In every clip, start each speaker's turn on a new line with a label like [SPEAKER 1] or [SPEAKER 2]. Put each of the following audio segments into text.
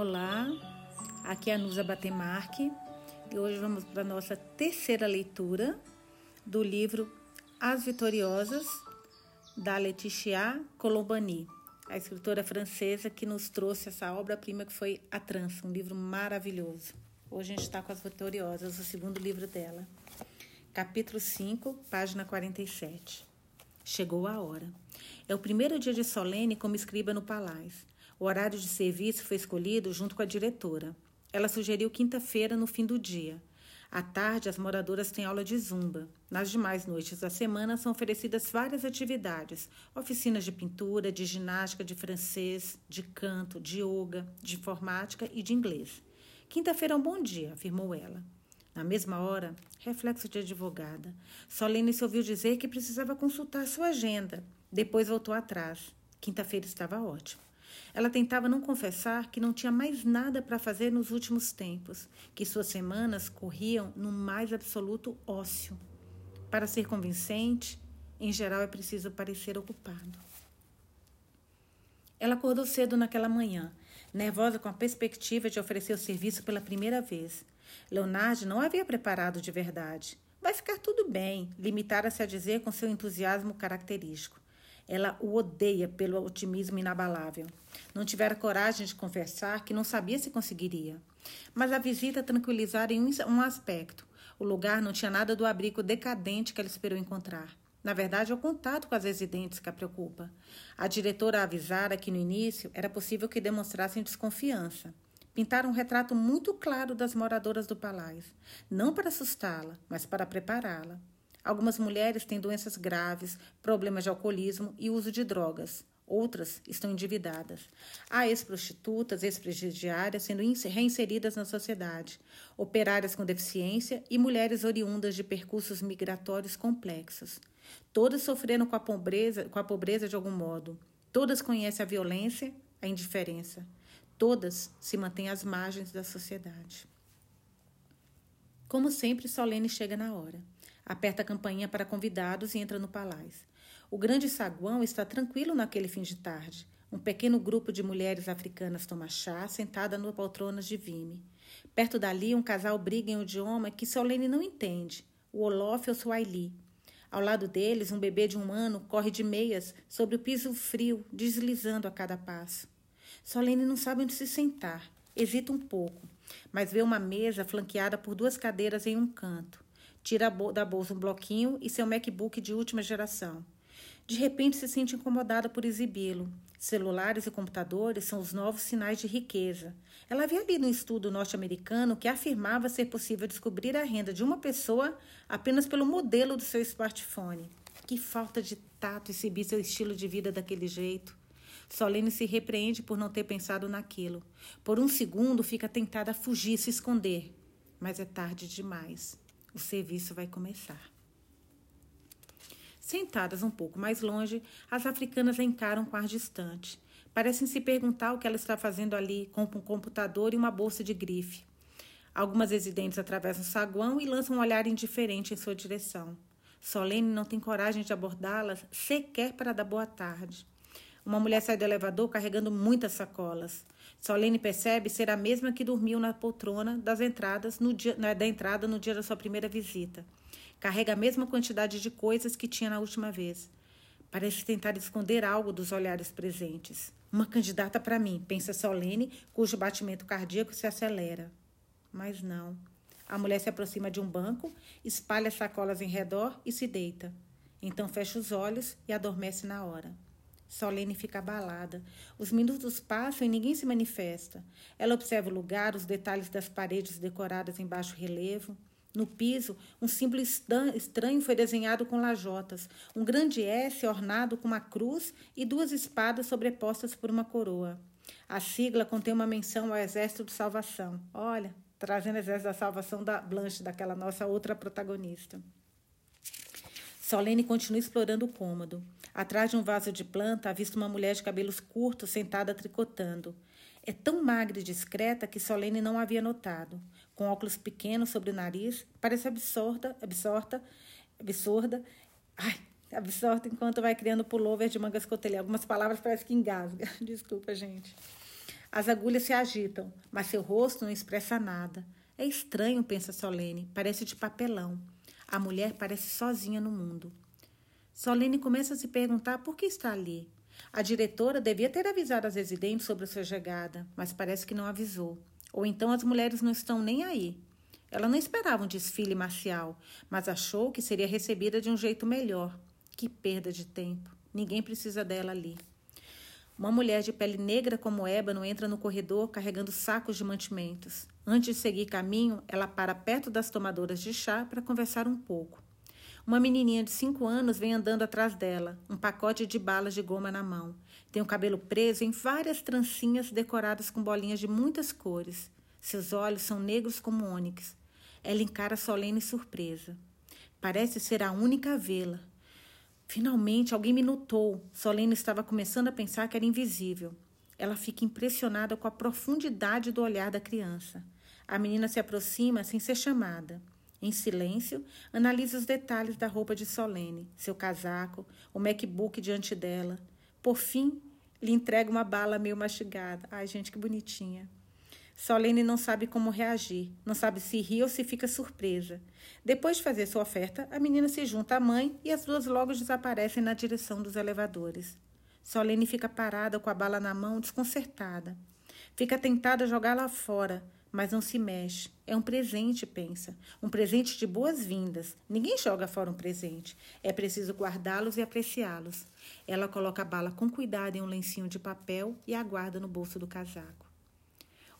[SPEAKER 1] Olá, aqui é a Nusa Batemarque e hoje vamos para a nossa terceira leitura do livro As Vitoriosas, da Laetitia Colombani, a escritora francesa que nos trouxe essa obra-prima que foi A Trança, um livro maravilhoso. Hoje a gente está com As Vitoriosas, o segundo livro dela. Capítulo 5, página 47. Chegou a hora. É o primeiro dia de Solene como escriba no palácio. O horário de serviço foi escolhido junto com a diretora. Ela sugeriu quinta-feira no fim do dia. À tarde, as moradoras têm aula de zumba. Nas demais noites da semana são oferecidas várias atividades: oficinas de pintura, de ginástica, de francês, de canto, de yoga, de informática e de inglês. Quinta-feira é um bom dia, afirmou ela. Na mesma hora, reflexo de advogada. Solene se ouviu dizer que precisava consultar sua agenda. Depois voltou atrás. Quinta-feira estava ótimo. Ela tentava não confessar que não tinha mais nada para fazer nos últimos tempos, que suas semanas corriam no mais absoluto ócio. Para ser convincente, em geral é preciso parecer ocupado. Ela acordou cedo naquela manhã, nervosa com a perspectiva de oferecer o serviço pela primeira vez. Leonardo não havia preparado de verdade. Vai ficar tudo bem, limitara-se a dizer com seu entusiasmo característico. Ela o odeia pelo otimismo inabalável. Não tivera coragem de confessar que não sabia se conseguiria. Mas a visita tranquilizara em um aspecto. O lugar não tinha nada do abrigo decadente que ela esperou encontrar. Na verdade, é o contato com as residentes que a preocupa. A diretora avisara que no início era possível que demonstrassem desconfiança. Pintaram um retrato muito claro das moradoras do palácio, não para assustá-la, mas para prepará-la. Algumas mulheres têm doenças graves, problemas de alcoolismo e uso de drogas. Outras estão endividadas. Há ex-prostitutas, ex-presidiárias sendo reinseridas na sociedade, operárias com deficiência e mulheres oriundas de percursos migratórios complexos. Todas sofreram com a pobreza, com a pobreza de algum modo. Todas conhecem a violência, a indiferença. Todas se mantêm às margens da sociedade. Como sempre, Solene chega na hora. Aperta a campainha para convidados e entra no palácio. O grande saguão está tranquilo naquele fim de tarde. Um pequeno grupo de mulheres africanas toma chá, sentada no poltronas de vime. Perto dali, um casal briga em um idioma que Solene não entende, o Olof ou Swahili. Ao lado deles, um bebê de um ano corre de meias sobre o piso frio, deslizando a cada passo. Solene não sabe onde se sentar. Hesita um pouco, mas vê uma mesa flanqueada por duas cadeiras em um canto. Tira da bolsa um bloquinho e seu MacBook de última geração. De repente se sente incomodada por exibi-lo. Celulares e computadores são os novos sinais de riqueza. Ela havia lido um estudo norte-americano que afirmava ser possível descobrir a renda de uma pessoa apenas pelo modelo do seu smartphone. Que falta de tato exibir seu estilo de vida daquele jeito. Solene se repreende por não ter pensado naquilo. Por um segundo fica tentada a fugir, se esconder. Mas é tarde demais. O serviço vai começar. Sentadas um pouco mais longe, as africanas encaram com ar distante. Parecem se perguntar o que ela está fazendo ali, com um computador e uma bolsa de grife. Algumas residentes atravessam o saguão e lançam um olhar indiferente em sua direção. Solene não tem coragem de abordá-las sequer para dar boa tarde. Uma mulher sai do elevador carregando muitas sacolas. Solene percebe ser a mesma que dormiu na poltrona das entradas no dia, da entrada no dia da sua primeira visita. Carrega a mesma quantidade de coisas que tinha na última vez. Parece tentar esconder algo dos olhares presentes. Uma candidata para mim, pensa Solene, cujo batimento cardíaco se acelera. Mas não. A mulher se aproxima de um banco, espalha sacolas em redor e se deita. Então fecha os olhos e adormece na hora. Solene fica abalada. Os minutos passam e ninguém se manifesta. Ela observa o lugar, os detalhes das paredes decoradas em baixo relevo. No piso, um símbolo estranho foi desenhado com lajotas, um grande S ornado com uma cruz e duas espadas sobrepostas por uma coroa. A sigla contém uma menção ao Exército de Salvação. Olha, trazendo o Exército da Salvação da Blanche, daquela nossa outra protagonista. Solene continua explorando o cômodo. Atrás de um vaso de planta, avista uma mulher de cabelos curtos sentada tricotando. É tão magra e discreta que Solene não havia notado. Com óculos pequenos sobre o nariz, parece absorta, absorta, absurda. Ai, absorta enquanto vai criando pullover de mangas cotelhas. Algumas palavras parecem que engasga. Desculpa, gente. As agulhas se agitam, mas seu rosto não expressa nada. É estranho, pensa Solene, parece de papelão. A mulher parece sozinha no mundo. Solene começa a se perguntar por que está ali. A diretora devia ter avisado as residentes sobre sua chegada, mas parece que não avisou. Ou então as mulheres não estão nem aí. Ela não esperava um desfile marcial, mas achou que seria recebida de um jeito melhor. Que perda de tempo. Ninguém precisa dela ali. Uma mulher de pele negra como ébano entra no corredor carregando sacos de mantimentos. Antes de seguir caminho, ela para perto das tomadoras de chá para conversar um pouco. Uma menininha de cinco anos vem andando atrás dela, um pacote de balas de goma na mão. Tem o cabelo preso em várias trancinhas decoradas com bolinhas de muitas cores. Seus olhos são negros como ônix. Ela encara solene surpresa. Parece ser a única a vê-la. Finalmente, alguém me notou. Solene estava começando a pensar que era invisível. Ela fica impressionada com a profundidade do olhar da criança. A menina se aproxima sem ser chamada. Em silêncio, analisa os detalhes da roupa de Solene, seu casaco, o MacBook diante dela. Por fim, lhe entrega uma bala meio mastigada. Ai, gente, que bonitinha. Solene não sabe como reagir, não sabe se ri ou se fica surpresa. Depois de fazer sua oferta, a menina se junta à mãe e as duas logo desaparecem na direção dos elevadores. Solene fica parada com a bala na mão, desconcertada. Fica tentada a jogá-la fora, mas não se mexe. É um presente, pensa. Um presente de boas-vindas. Ninguém joga fora um presente. É preciso guardá-los e apreciá-los. Ela coloca a bala com cuidado em um lencinho de papel e aguarda no bolso do casaco.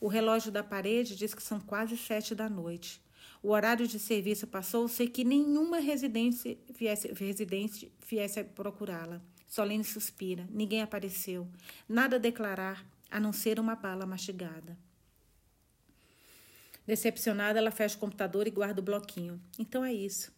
[SPEAKER 1] O relógio da parede diz que são quase sete da noite. O horário de serviço passou sem que nenhuma residente viesse, residente viesse procurá-la. Solene suspira. Ninguém apareceu. Nada a declarar, a não ser uma bala mastigada. Decepcionada, ela fecha o computador e guarda o bloquinho. Então é isso.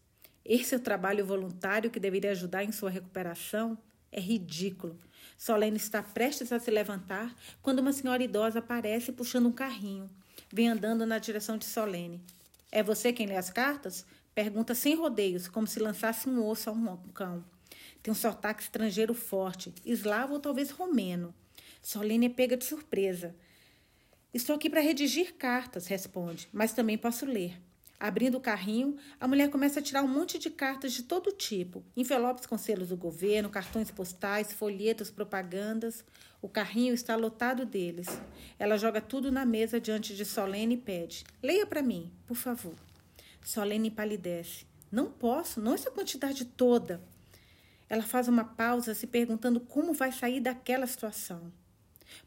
[SPEAKER 1] Esse é o trabalho voluntário que deveria ajudar em sua recuperação? É ridículo. Solene está prestes a se levantar quando uma senhora idosa aparece puxando um carrinho. Vem andando na direção de Solene. É você quem lê as cartas? Pergunta sem rodeios, como se lançasse um osso a um cão. Tem um sotaque estrangeiro forte, eslavo ou talvez romeno. Solene é pega de surpresa. Estou aqui para redigir cartas, responde, mas também posso ler. Abrindo o carrinho, a mulher começa a tirar um monte de cartas de todo tipo: envelopes com selos do governo, cartões postais, folhetos, propagandas. O carrinho está lotado deles. Ela joga tudo na mesa diante de Solene e pede: Leia para mim, por favor. Solene palidece. Não posso, não essa quantidade toda. Ela faz uma pausa, se perguntando como vai sair daquela situação.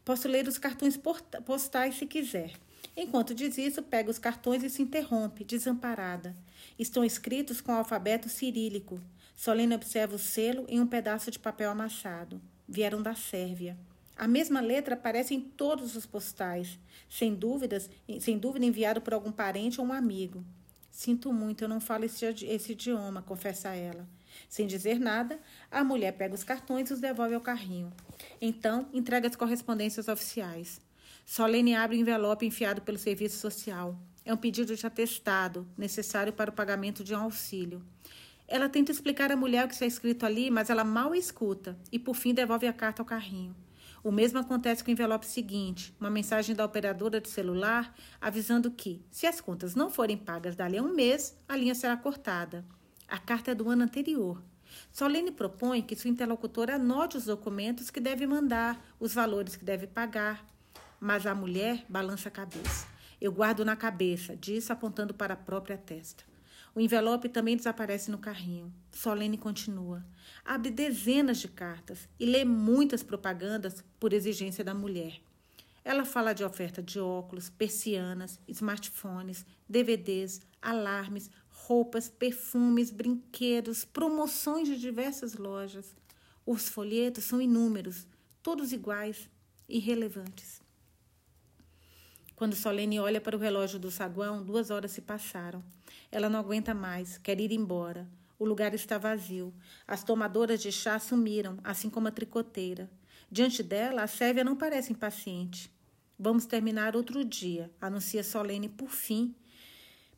[SPEAKER 1] Posso ler os cartões postais se quiser. Enquanto diz isso, pega os cartões e se interrompe, desamparada. Estão escritos com o alfabeto cirílico. Solene observa o selo em um pedaço de papel amassado. Vieram da Sérvia. A mesma letra aparece em todos os postais, sem dúvidas, sem dúvida enviado por algum parente ou um amigo. Sinto muito, eu não falo esse, esse idioma, confessa ela. Sem dizer nada, a mulher pega os cartões e os devolve ao carrinho. Então, entrega as correspondências oficiais. Solene abre o envelope enfiado pelo serviço social. É um pedido de atestado, necessário para o pagamento de um auxílio. Ela tenta explicar à mulher o que está escrito ali, mas ela mal escuta e, por fim, devolve a carta ao carrinho. O mesmo acontece com o envelope seguinte, uma mensagem da operadora de celular avisando que, se as contas não forem pagas dali a um mês, a linha será cortada. A carta é do ano anterior. Solene propõe que sua interlocutora anote os documentos que deve mandar, os valores que deve pagar. Mas a mulher balança a cabeça. Eu guardo na cabeça, disse apontando para a própria testa. O envelope também desaparece no carrinho. Solene continua. Abre dezenas de cartas e lê muitas propagandas por exigência da mulher. Ela fala de oferta de óculos, persianas, smartphones, DVDs, alarmes, roupas, perfumes, brinquedos, promoções de diversas lojas. Os folhetos são inúmeros, todos iguais, irrelevantes. Quando Solene olha para o relógio do saguão, duas horas se passaram. Ela não aguenta mais, quer ir embora. O lugar está vazio. As tomadoras de chá sumiram, assim como a tricoteira. Diante dela, a Sérvia não parece impaciente. Vamos terminar outro dia, anuncia Solene por fim.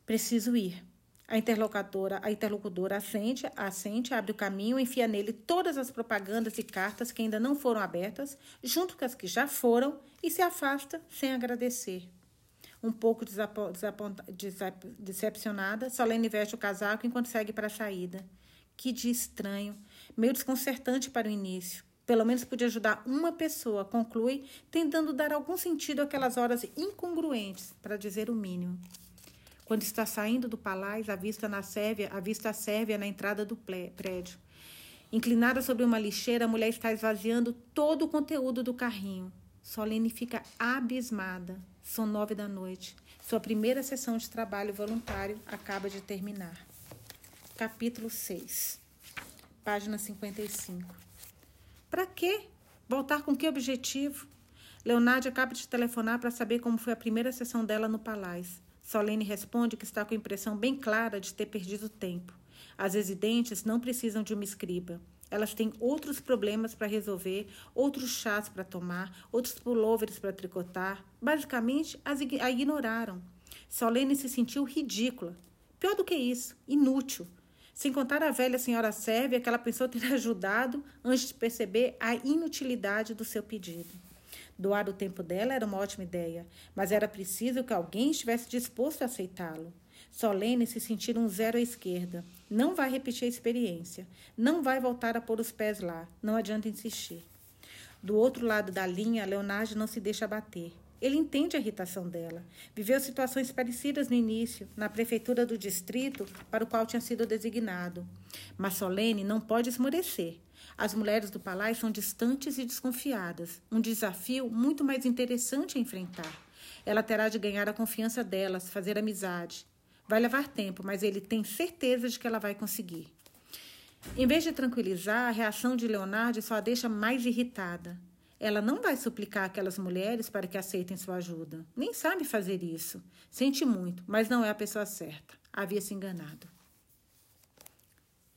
[SPEAKER 1] Preciso ir. A interlocutora, a interlocutora assente, assente, abre o caminho, enfia nele todas as propagandas e cartas que ainda não foram abertas, junto com as que já foram, e se afasta sem agradecer. Um pouco decepcionada, Solene veste o casaco enquanto segue para a saída. Que dia estranho, meio desconcertante para o início. Pelo menos podia ajudar uma pessoa, conclui, tentando dar algum sentido àquelas horas incongruentes, para dizer o mínimo. Quando está saindo do palácio, a vista na Sérvia, a vista Sérvia na entrada do prédio. Inclinada sobre uma lixeira, a mulher está esvaziando todo o conteúdo do carrinho. Solene fica abismada. São nove da noite. Sua primeira sessão de trabalho voluntário acaba de terminar. Capítulo 6, página 55. Para quê? Voltar com que objetivo? Leonardo acaba de telefonar para saber como foi a primeira sessão dela no palácio. Solene responde que está com a impressão bem clara de ter perdido tempo. As residentes não precisam de uma escriba. Elas têm outros problemas para resolver, outros chás para tomar, outros pullovers para tricotar. Basicamente, as a ignoraram. Solene se sentiu ridícula. Pior do que isso, inútil. Sem contar a velha senhora sérvia que ela pensou ter ajudado antes de perceber a inutilidade do seu pedido. Doar o tempo dela era uma ótima ideia, mas era preciso que alguém estivesse disposto a aceitá-lo. Solene se sentir um zero à esquerda. Não vai repetir a experiência. Não vai voltar a pôr os pés lá. Não adianta insistir. Do outro lado da linha, Leonardo não se deixa bater. Ele entende a irritação dela. Viveu situações parecidas no início, na prefeitura do distrito para o qual tinha sido designado. Mas Solene não pode esmorecer. As mulheres do palácio são distantes e desconfiadas, um desafio muito mais interessante a enfrentar. Ela terá de ganhar a confiança delas, fazer amizade. Vai levar tempo, mas ele tem certeza de que ela vai conseguir. Em vez de tranquilizar, a reação de Leonardo só a deixa mais irritada. Ela não vai suplicar aquelas mulheres para que aceitem sua ajuda. Nem sabe fazer isso. Sente muito, mas não é a pessoa certa. Havia se enganado.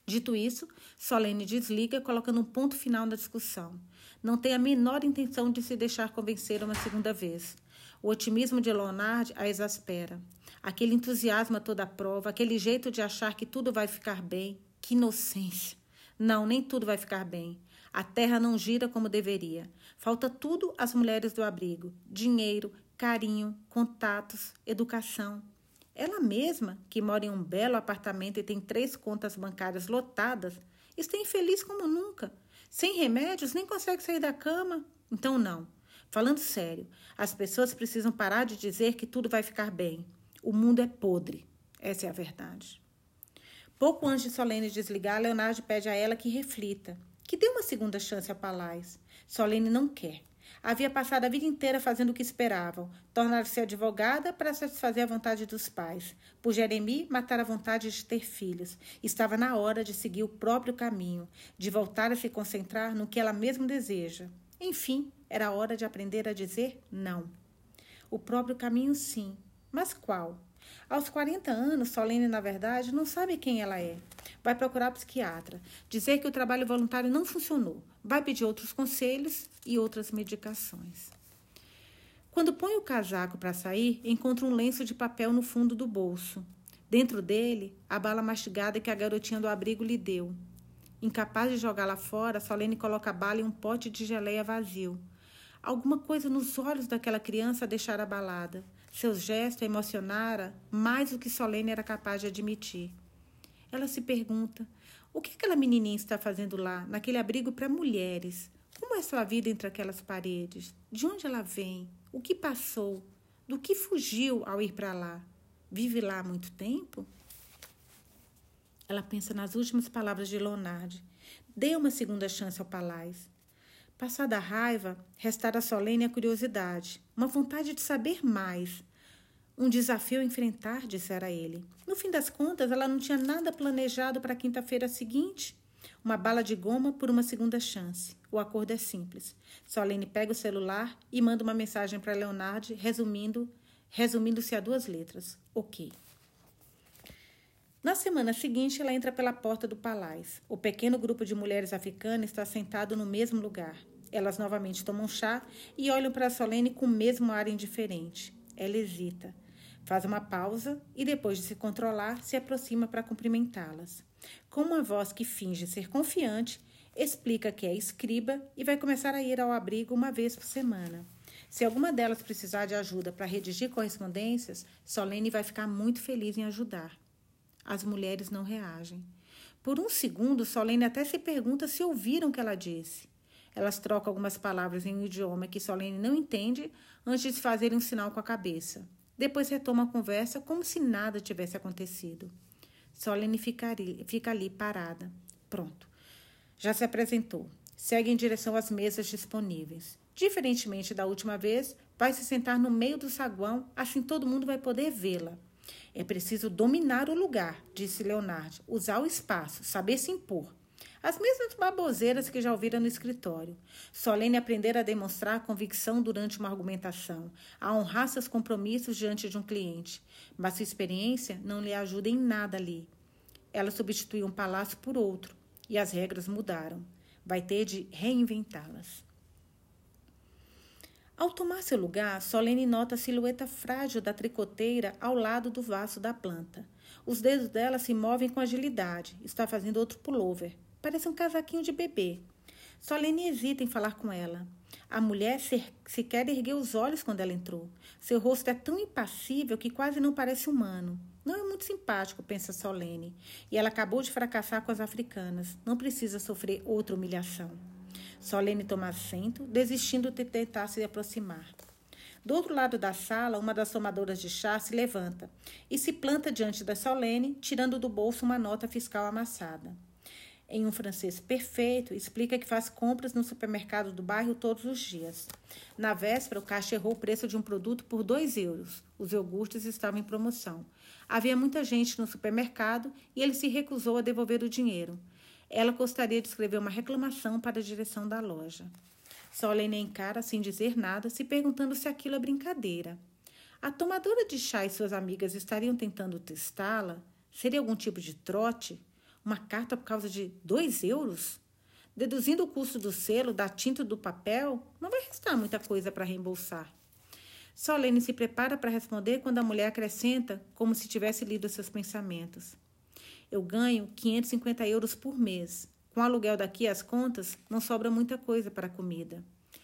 [SPEAKER 1] Dito isso, Solene desliga, colocando um ponto final na discussão. Não tem a menor intenção de se deixar convencer uma segunda vez. O otimismo de Leonard a exaspera. Aquele entusiasmo a toda prova, aquele jeito de achar que tudo vai ficar bem. Que inocência! Não, nem tudo vai ficar bem. A terra não gira como deveria. Falta tudo às mulheres do abrigo: dinheiro, carinho, contatos, educação. Ela mesma, que mora em um belo apartamento e tem três contas bancárias lotadas, está infeliz como nunca. Sem remédios, nem consegue sair da cama. Então, não. Falando sério, as pessoas precisam parar de dizer que tudo vai ficar bem. O mundo é podre. Essa é a verdade. Pouco antes de Solene desligar, Leonardo pede a ela que reflita que dê uma segunda chance a Palais. Solene não quer. Havia passado a vida inteira fazendo o que esperavam, tornar-se advogada para satisfazer a vontade dos pais. Por Jeremi, matar a vontade de ter filhos. Estava na hora de seguir o próprio caminho, de voltar a se concentrar no que ela mesma deseja. Enfim, era hora de aprender a dizer não. O próprio caminho, sim. Mas qual? Aos 40 anos, Solene, na verdade, não sabe quem ela é. Vai procurar psiquiatra, dizer que o trabalho voluntário não funcionou, vai pedir outros conselhos e outras medicações. Quando põe o casaco para sair, encontra um lenço de papel no fundo do bolso. Dentro dele, a bala mastigada que a garotinha do abrigo lhe deu. Incapaz de jogá-la fora, Solene coloca a bala em um pote de geleia vazio. Alguma coisa nos olhos daquela criança a deixar abalada. Seu gesto emocionara mais do que Solene era capaz de admitir. Ela se pergunta: o que aquela menininha está fazendo lá, naquele abrigo para mulheres? Como é sua vida entre aquelas paredes? De onde ela vem? O que passou? Do que fugiu ao ir para lá? Vive lá há muito tempo? Ela pensa nas últimas palavras de Leonardo. Dê uma segunda chance ao Palais. Passada a raiva, restara solene a curiosidade, uma vontade de saber mais. Um desafio a enfrentar, dissera ele. No fim das contas, ela não tinha nada planejado para a quinta-feira seguinte. Uma bala de goma por uma segunda chance. O acordo é simples. Solene pega o celular e manda uma mensagem para Leonardo, resumindo, resumindo-se a duas letras. Ok. Na semana seguinte, ela entra pela porta do palácio. O pequeno grupo de mulheres africanas está sentado no mesmo lugar. Elas novamente tomam chá e olham para Solene com o mesmo ar indiferente. Ela hesita. Faz uma pausa e, depois de se controlar, se aproxima para cumprimentá-las. Com uma voz que finge ser confiante, explica que é escriba e vai começar a ir ao abrigo uma vez por semana. Se alguma delas precisar de ajuda para redigir correspondências, Solene vai ficar muito feliz em ajudar. As mulheres não reagem. Por um segundo, Solene até se pergunta se ouviram o que ela disse. Elas trocam algumas palavras em um idioma que Solene não entende antes de fazerem um sinal com a cabeça. Depois retoma a conversa como se nada tivesse acontecido. Solene fica ali, parada. Pronto. Já se apresentou. Segue em direção às mesas disponíveis. Diferentemente da última vez, vai se sentar no meio do saguão, assim todo mundo vai poder vê-la. É preciso dominar o lugar, disse Leonardo, usar o espaço, saber se impor. As mesmas baboseiras que já ouvira no escritório. Solene aprender a demonstrar convicção durante uma argumentação, a honrar seus compromissos diante de um cliente. Mas sua experiência não lhe ajuda em nada ali. Ela substituiu um palácio por outro e as regras mudaram. Vai ter de reinventá-las. Ao tomar seu lugar, Solene nota a silhueta frágil da tricoteira ao lado do vaso da planta. Os dedos dela se movem com agilidade. Está fazendo outro pullover. Parece um casaquinho de bebê. Solene hesita em falar com ela. A mulher sequer ergueu os olhos quando ela entrou. Seu rosto é tão impassível que quase não parece humano. Não é muito simpático, pensa Solene. E ela acabou de fracassar com as africanas. Não precisa sofrer outra humilhação. Solene toma assento, desistindo de tentar se aproximar. Do outro lado da sala, uma das tomadoras de chá se levanta e se planta diante da Solene, tirando do bolso uma nota fiscal amassada em um francês perfeito, explica que faz compras no supermercado do bairro todos os dias. Na véspera, o caixa errou o preço de um produto por 2 euros. Os iogurtes estavam em promoção. Havia muita gente no supermercado e ele se recusou a devolver o dinheiro. Ela gostaria de escrever uma reclamação para a direção da loja. Solene encara sem dizer nada, se perguntando se aquilo é brincadeira. A tomadora de chá e suas amigas estariam tentando testá-la? Seria algum tipo de trote? Uma carta por causa de dois euros? Deduzindo o custo do selo, da tinta do papel, não vai restar muita coisa para reembolsar. Solene se prepara para responder quando a mulher acrescenta, como se tivesse lido seus pensamentos. Eu ganho 550 euros por mês. Com o aluguel daqui às contas, não sobra muita coisa para a comida.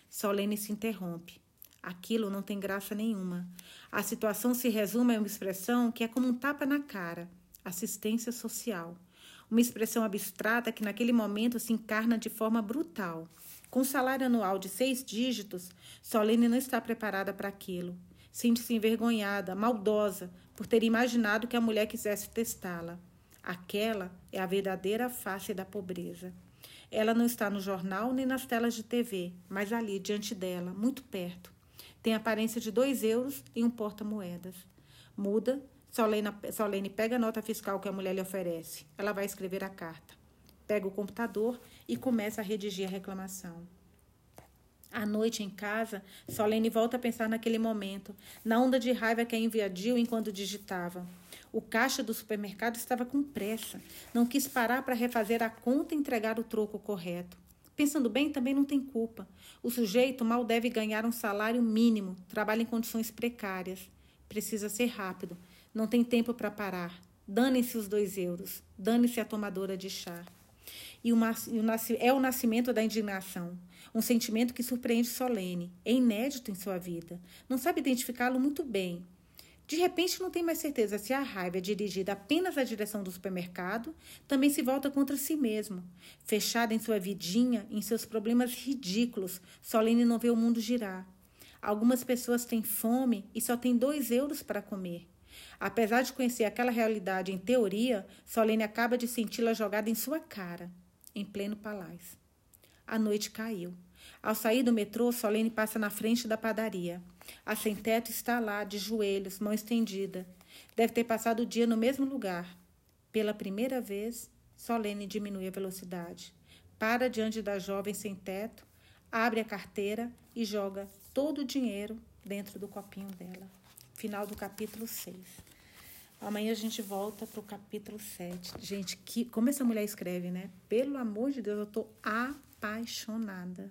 [SPEAKER 1] Solene se interrompe. Aquilo não tem graça nenhuma. A situação se resume a uma expressão que é como um tapa na cara: assistência social uma expressão abstrata que naquele momento se encarna de forma brutal. Com salário anual de seis dígitos, Solene não está preparada para aquilo. Sente-se envergonhada, maldosa, por ter imaginado que a mulher quisesse testá-la. Aquela é a verdadeira face da pobreza. Ela não está no jornal nem nas telas de TV, mas ali, diante dela, muito perto. Tem aparência de dois euros e um porta-moedas. Muda, Solene, Solene pega a nota fiscal que a mulher lhe oferece. Ela vai escrever a carta. Pega o computador e começa a redigir a reclamação. À noite em casa, Solene volta a pensar naquele momento, na onda de raiva que a invadiu enquanto digitava. O caixa do supermercado estava com pressa. Não quis parar para refazer a conta e entregar o troco correto. Pensando bem, também não tem culpa. O sujeito mal deve ganhar um salário mínimo, trabalha em condições precárias. Precisa ser rápido, não tem tempo para parar. Dane-se os dois euros. Dane-se a tomadora de chá. E o, é o nascimento da indignação. Um sentimento que surpreende Solene. É inédito em sua vida. Não sabe identificá-lo muito bem. De repente, não tem mais certeza se a raiva é dirigida apenas à direção do supermercado, também se volta contra si mesmo. Fechada em sua vidinha, em seus problemas ridículos, Solene não vê o mundo girar. Algumas pessoas têm fome e só têm dois euros para comer. Apesar de conhecer aquela realidade em teoria, Solene acaba de senti-la jogada em sua cara, em pleno palácio. A noite caiu. Ao sair do metrô, Solene passa na frente da padaria. A sem-teto está lá, de joelhos, mão estendida. Deve ter passado o dia no mesmo lugar. Pela primeira vez, Solene diminui a velocidade. Para diante da jovem sem-teto, abre a carteira e joga todo o dinheiro dentro do copinho dela. Final do capítulo 6. Amanhã a gente volta para o capítulo 7. Gente, que, como essa mulher escreve, né? Pelo amor de Deus, eu estou apaixonada.